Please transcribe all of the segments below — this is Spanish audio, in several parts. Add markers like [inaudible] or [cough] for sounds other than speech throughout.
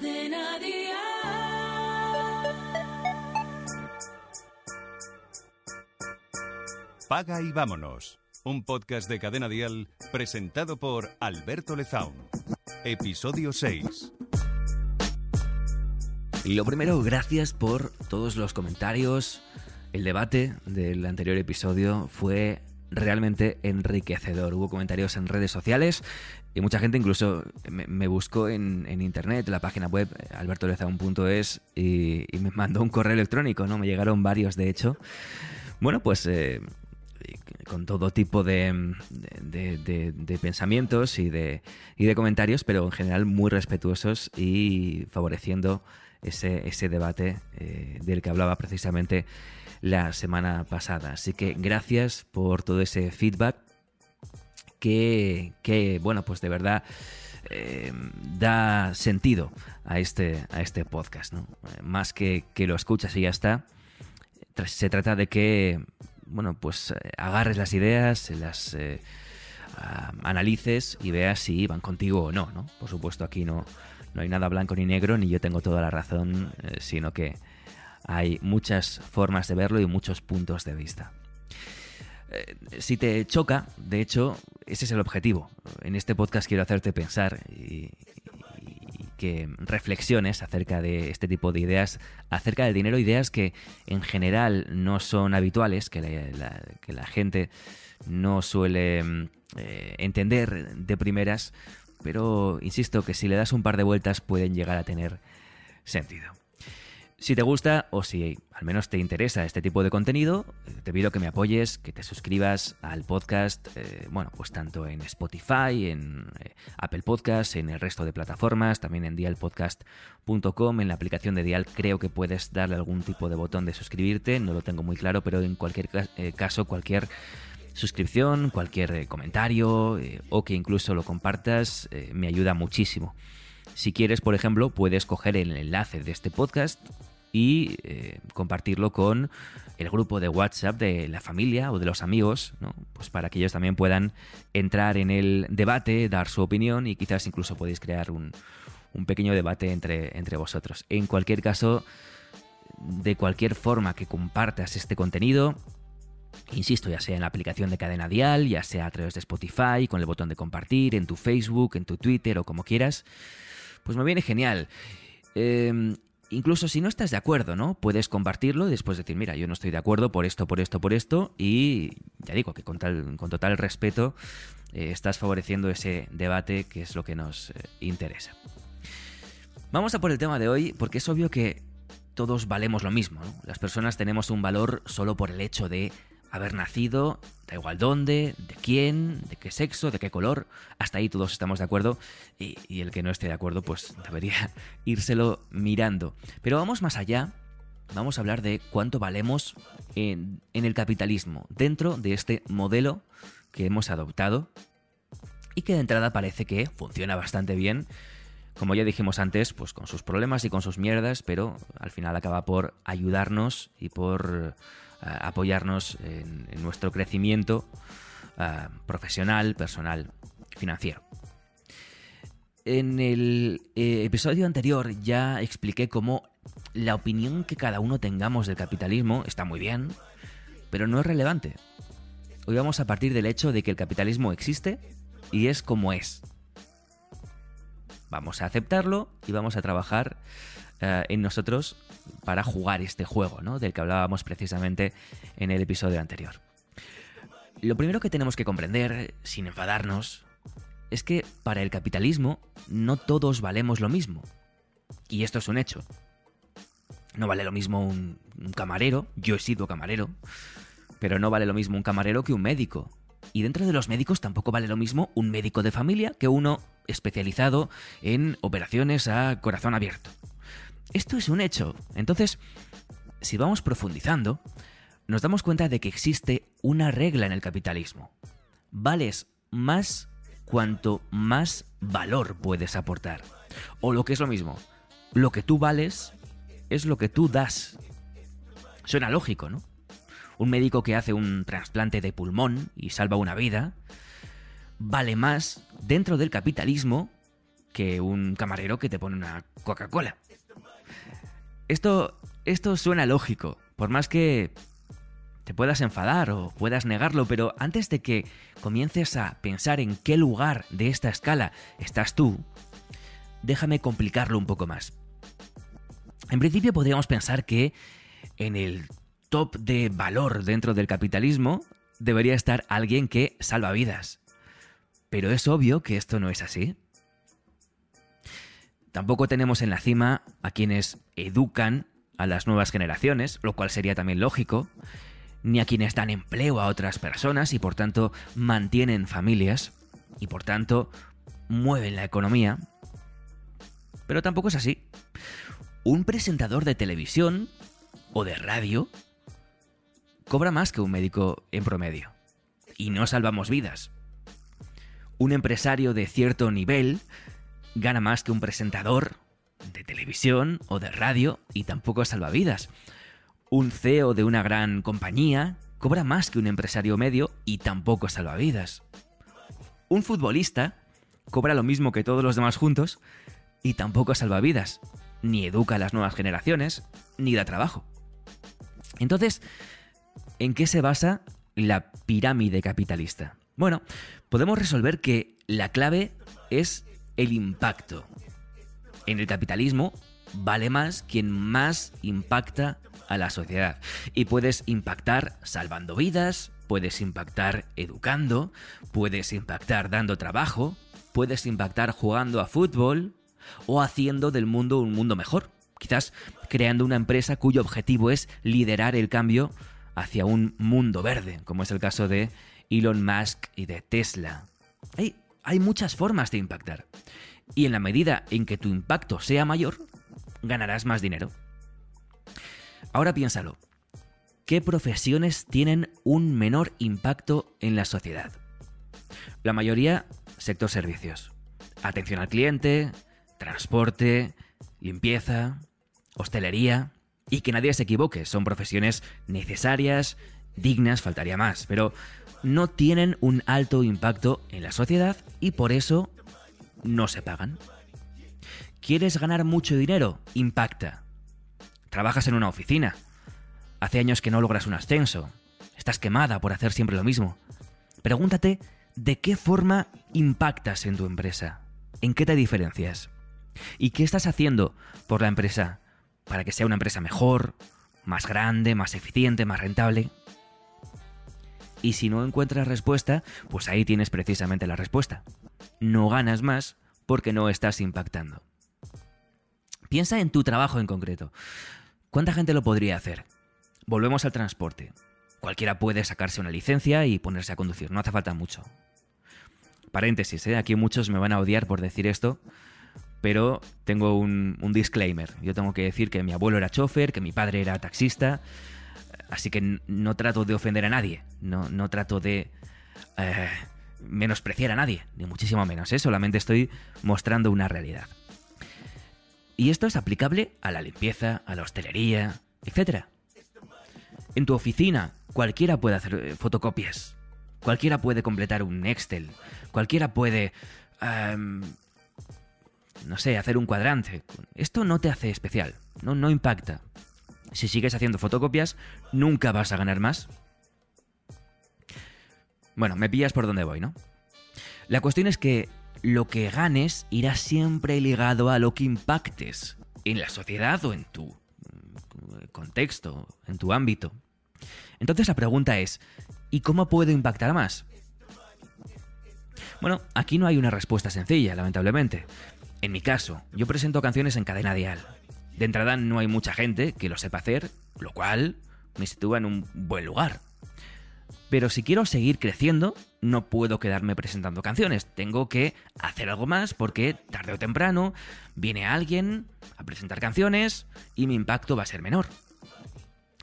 Cadena. Paga y vámonos. Un podcast de Cadena Dial presentado por Alberto Lezaun. Episodio 6. Y lo primero, gracias por todos los comentarios. El debate del anterior episodio fue realmente enriquecedor. Hubo comentarios en redes sociales y mucha gente incluso me, buscó en, internet, en la página web albertolezaun.es y, y me mandó un correo electrónico, ¿no? Me llegaron varios, de hecho. Bueno, pues eh, con todo tipo de, de, pensamientos y de, y de comentarios, pero en general muy respetuosos y favoreciendo ese, ese debate eh, del que hablaba precisamente la semana pasada. Así que gracias por todo ese feedback que, que bueno, pues de verdad eh, da sentido a este, a este podcast. ¿no? Más que, que lo escuchas y ya está, se trata de que, bueno, pues eh, agarres las ideas, las eh, analices y veas si van contigo o no, ¿no? Por supuesto, aquí no, no hay nada blanco ni negro, ni yo tengo toda la razón, sino que hay muchas formas de verlo y muchos puntos de vista. Eh, si te choca, de hecho, ese es el objetivo. En este podcast quiero hacerte pensar y, que reflexiones acerca de este tipo de ideas, acerca del dinero, ideas que en general no son habituales, que la, gente no suele eh, entender de primeras, pero insisto que si le das un par de vueltas pueden llegar a tener sentido. Si te gusta o si al menos te interesa este tipo de contenido, eh, te pido que me apoyes, que te suscribas al podcast, eh, bueno, pues tanto en Spotify, en eh, Apple Podcasts, en el resto de plataformas, también en dialpodcast.com, en la aplicación de Dial creo que puedes darle algún tipo de botón de suscribirte, no lo tengo muy claro, pero en cualquier caso, cualquier suscripción, cualquier comentario o que incluso lo compartas, me ayuda muchísimo. Si quieres, por ejemplo, puedes coger el enlace de este podcast y eh, compartirlo con el grupo de WhatsApp de la familia o de los amigos, ¿no? pues para que ellos también puedan entrar en el debate, dar su opinión y quizás incluso podéis crear un, pequeño debate entre, entre vosotros. En cualquier caso, de cualquier forma que compartas este contenido, Insisto, ya sea en la aplicación de cadena dial, ya sea a través de Spotify, con el botón de compartir, en tu Facebook, en tu Twitter o como quieras, pues me viene genial. Eh, incluso si no estás de acuerdo, ¿no? Puedes compartirlo y después decir, mira, yo no estoy de acuerdo por esto, por esto, por esto, y ya digo que con, con total respeto eh, estás favoreciendo ese debate que es lo que nos eh, interesa. Vamos a por el tema de hoy, porque es obvio que todos valemos lo mismo, ¿no? Las personas tenemos un valor solo por el hecho de haber nacido, da igual dónde, de quién, de qué sexo, de qué color, hasta ahí todos estamos de acuerdo y, el que no esté de acuerdo pues [laughs] debería írselo mirando. Pero vamos más allá, vamos a hablar de cuánto valemos en, en el capitalismo, dentro de este modelo que hemos adoptado y que de entrada parece que funciona bastante bien. Como ya dijimos antes, pues con sus problemas y con sus mierdas, pero al final acaba por ayudarnos y por apoyarnos en, nuestro crecimiento profesional, personal, financiero. En el eh, episodio anterior ya expliqué cómo la opinión que cada uno tengamos del capitalismo está muy bien, pero no es relevante. Hoy vamos a partir del hecho de que el capitalismo existe y es como es. Vamos a aceptarlo y vamos a trabajar eh, en nosotros para jugar este juego, ¿no? Del que hablábamos precisamente en el episodio anterior. Lo primero que tenemos que comprender, sin enfadarnos, es que para el capitalismo no todos valemos lo mismo. Y esto es un hecho. No vale lo mismo un, un, camarero, yo he sido camarero, pero no vale lo mismo un camarero que un médico. Y dentro de los médicos tampoco vale lo mismo un médico de familia que uno especializado en operaciones a corazón abierto. Esto es un hecho. Entonces, si vamos profundizando, nos damos cuenta de que existe una regla en el capitalismo. Vales más cuanto más valor puedes aportar. O lo que es lo mismo, lo que tú vales es lo que tú das. Suena lógico, ¿no? Un médico que hace un trasplante de pulmón y salva una vida, vale más dentro del capitalismo que un camarero que te pone una Coca-Cola. Esto, esto suena lógico, por más que te puedas enfadar o puedas negarlo, pero antes de que comiences a pensar en qué lugar de esta escala estás tú, déjame complicarlo un poco más. En principio podríamos pensar que en el top de valor dentro del capitalismo debería estar alguien que salva vidas. Pero es obvio que esto no es así. Tampoco tenemos en la cima a quienes educan a las nuevas generaciones, lo cual sería también lógico, ni a quienes dan empleo a otras personas y por tanto mantienen familias y por tanto mueven la economía. Pero tampoco es así. Un presentador de televisión o de radio cobra más que un médico en promedio. Y no salvamos vidas. Un empresario de cierto nivel gana más que un presentador de televisión o de radio y tampoco salva vidas. Un CEO de una gran compañía cobra más que un empresario medio y tampoco salva vidas. Un futbolista cobra lo mismo que todos los demás juntos y tampoco salva vidas, ni educa a las nuevas generaciones, ni da trabajo. Entonces, ¿en qué se basa la pirámide capitalista? Bueno, podemos resolver que la clave es el impacto. En el capitalismo vale más quien más impacta a la sociedad. Y puedes impactar salvando vidas, puedes impactar educando, puedes impactar dando trabajo, puedes impactar jugando a fútbol o haciendo del mundo un mundo mejor. Quizás creando una empresa cuyo objetivo es liderar el cambio hacia un mundo verde, como es el caso de Elon Musk y de Tesla. Hay, muchas formas de impactar. Y en la medida en que tu impacto sea mayor, ganarás más dinero. Ahora piénsalo. ¿Qué profesiones tienen un menor impacto en la sociedad? La mayoría, sector servicios. Atención al cliente, transporte, limpieza, hostelería. Y que nadie se equivoque, son profesiones necesarias, dignas, faltaría más, pero no tienen un alto impacto en la sociedad y por eso no se pagan. ¿Quieres ganar mucho dinero? Impacta. Trabajas en una oficina. Hace años que no logras un ascenso. Estás quemada por hacer siempre lo mismo. Pregúntate de qué forma impactas en tu empresa. ¿En qué te diferencias? ¿Y qué estás haciendo por la empresa para que sea una empresa mejor, más grande, más eficiente, más rentable? Y si no encuentras respuesta, pues ahí tienes precisamente la respuesta. No ganas más porque no estás impactando. Piensa en tu trabajo en concreto. ¿Cuánta gente lo podría hacer? Volvemos al transporte. Cualquiera puede sacarse una licencia y ponerse a conducir, no hace falta mucho. Paréntesis, ¿eh? aquí muchos me van a odiar por decir esto, pero tengo un, disclaimer. Yo tengo que decir que mi abuelo era chofer, que mi padre era taxista, así que no trato de ofender a nadie, no, no trato de eh, menospreciar a nadie, ni muchísimo menos, ¿eh? solamente estoy mostrando una realidad. Y esto es aplicable a la limpieza, a la hostelería, etc. En tu oficina, cualquiera puede hacer eh, fotocopias. Cualquiera puede completar un Excel. Cualquiera puede... Em, no sé, hacer un cuadrante. Esto no te hace especial. No, no impacta. Si sigues haciendo fotocopias, nunca vas a ganar más. Bueno, me pillas por donde voy, ¿no? La cuestión es que lo que ganes irá siempre ligado a lo que impactes en la sociedad o en tu mm, contexto, en tu ámbito. Entonces la pregunta es, ¿y cómo puedo impactar más? Bueno, aquí no hay una respuesta sencilla, lamentablemente. En mi caso, yo presento canciones en cadena dial. De entrada no hay mucha gente que lo sepa hacer, lo cual me sitúa en un buen lugar. Pero si quiero seguir creciendo, no puedo quedarme presentando canciones. Tengo que hacer algo más porque tarde o temprano viene alguien a presentar canciones y mi impacto va a ser menor.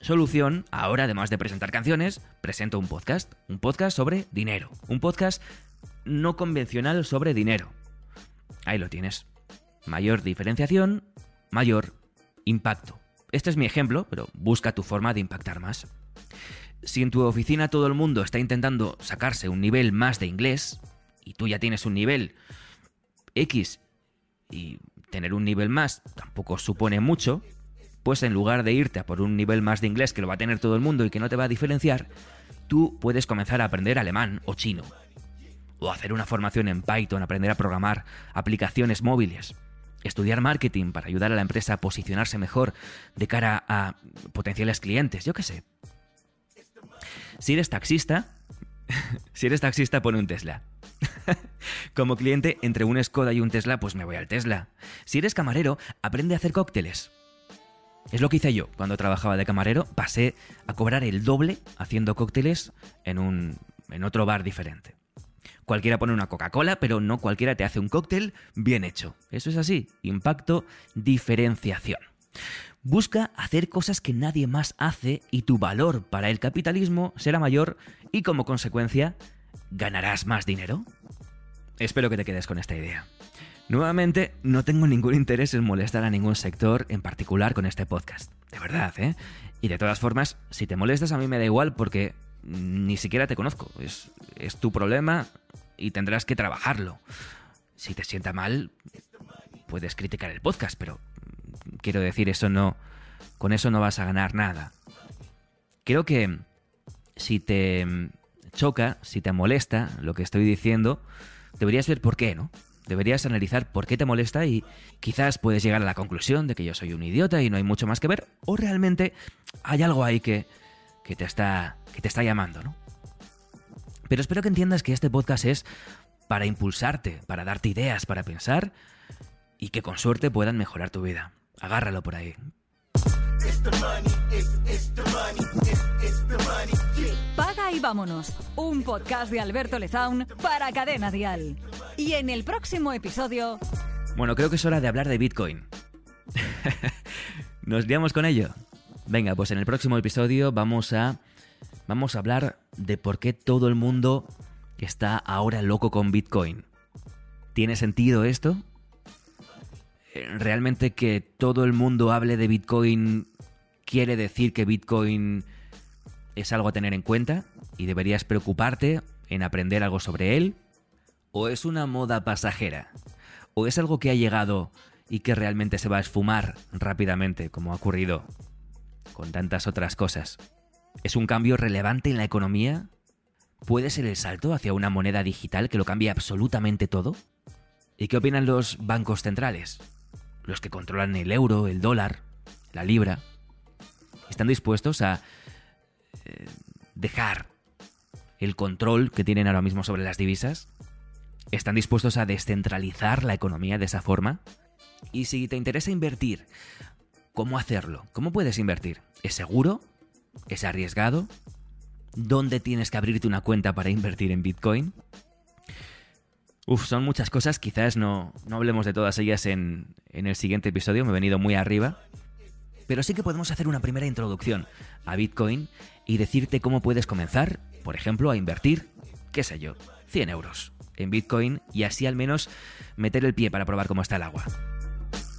Solución, ahora además de presentar canciones, presento un podcast. Un podcast sobre dinero. Un podcast no convencional sobre dinero. Ahí lo tienes. Mayor diferenciación, mayor impacto. Este es mi ejemplo, pero busca tu forma de impactar más si en tu oficina todo el mundo está intentando sacarse un nivel más de inglés y tú ya tienes un nivel X y tener un nivel más tampoco supone mucho, pues en lugar de irte a por un nivel más de inglés que lo va a tener todo el mundo y que no te va a diferenciar, tú puedes comenzar a aprender alemán o chino. O hacer una formación en Python, aprender a programar aplicaciones móviles. Estudiar marketing para ayudar a la empresa a posicionarse mejor de cara a potenciales clientes, yo qué sé. Si eres taxista, [laughs] si eres taxista, pone un Tesla. [laughs] Como cliente, entre un Skoda y un Tesla, pues me voy al Tesla. Si eres camarero, aprende a hacer cócteles. Es lo que hice yo cuando trabajaba de camarero. Pasé a cobrar el doble haciendo cócteles en, un, en otro bar diferente. Cualquiera pone una Coca-Cola, pero no cualquiera te hace un cóctel bien hecho. Eso es así. Impacto, diferenciación. Busca hacer cosas que nadie más hace y tu valor para el capitalismo será mayor y como consecuencia ganarás más dinero. Espero que te quedes con esta idea. Nuevamente, no tengo ningún interés en molestar a ningún sector en particular con este podcast. De verdad, ¿eh? Y de todas formas, si te molestas a mí me da igual porque ni siquiera te conozco. Es, es tu problema y tendrás que trabajarlo. Si te sienta mal, puedes criticar el podcast, pero quiero decir, eso no. Con eso no vas a ganar nada. Creo que si te choca, si te molesta lo que estoy diciendo, deberías ver por qué, ¿no? Deberías analizar por qué te molesta y quizás puedes llegar a la conclusión de que yo soy un idiota y no hay mucho más que ver, o realmente hay algo ahí que, que, te, está, que te está llamando, ¿no? Pero espero que entiendas que este podcast es para impulsarte, para darte ideas, para pensar y que con suerte puedan mejorar tu vida. Agárralo por ahí. Paga y vámonos. Un podcast de Alberto Lezaun para Cadena Dial. Y en el próximo episodio. Bueno, creo que es hora de hablar de Bitcoin. [laughs] ¿Nos liamos con ello? Venga, pues en el próximo episodio vamos a. Vamos a hablar de por qué todo el mundo está ahora loco con Bitcoin. ¿Tiene sentido esto? ¿Realmente que todo el mundo hable de Bitcoin quiere decir que Bitcoin es algo a tener en cuenta y deberías preocuparte en aprender algo sobre él? ¿O es una moda pasajera? ¿O es algo que ha llegado y que realmente se va a esfumar rápidamente, como ha ocurrido con tantas otras cosas? ¿Es un cambio relevante en la economía? ¿Puede ser el salto hacia una moneda digital que lo cambie absolutamente todo? ¿Y qué opinan los bancos centrales? Los que controlan el euro, el dólar, la libra. ¿Están dispuestos a eh, dejar el control que tienen ahora mismo sobre las divisas? ¿Están dispuestos a descentralizar la economía de esa forma? Y si te interesa invertir, ¿cómo hacerlo? ¿Cómo puedes invertir? ¿Es seguro? ¿Es arriesgado? ¿Dónde tienes que abrirte una cuenta para invertir en Bitcoin? Uf, son muchas cosas, quizás no, no hablemos de todas ellas en, en el siguiente episodio, me he venido muy arriba, pero sí que podemos hacer una primera introducción a Bitcoin y decirte cómo puedes comenzar, por ejemplo, a invertir, qué sé yo, 100 euros en Bitcoin y así al menos meter el pie para probar cómo está el agua.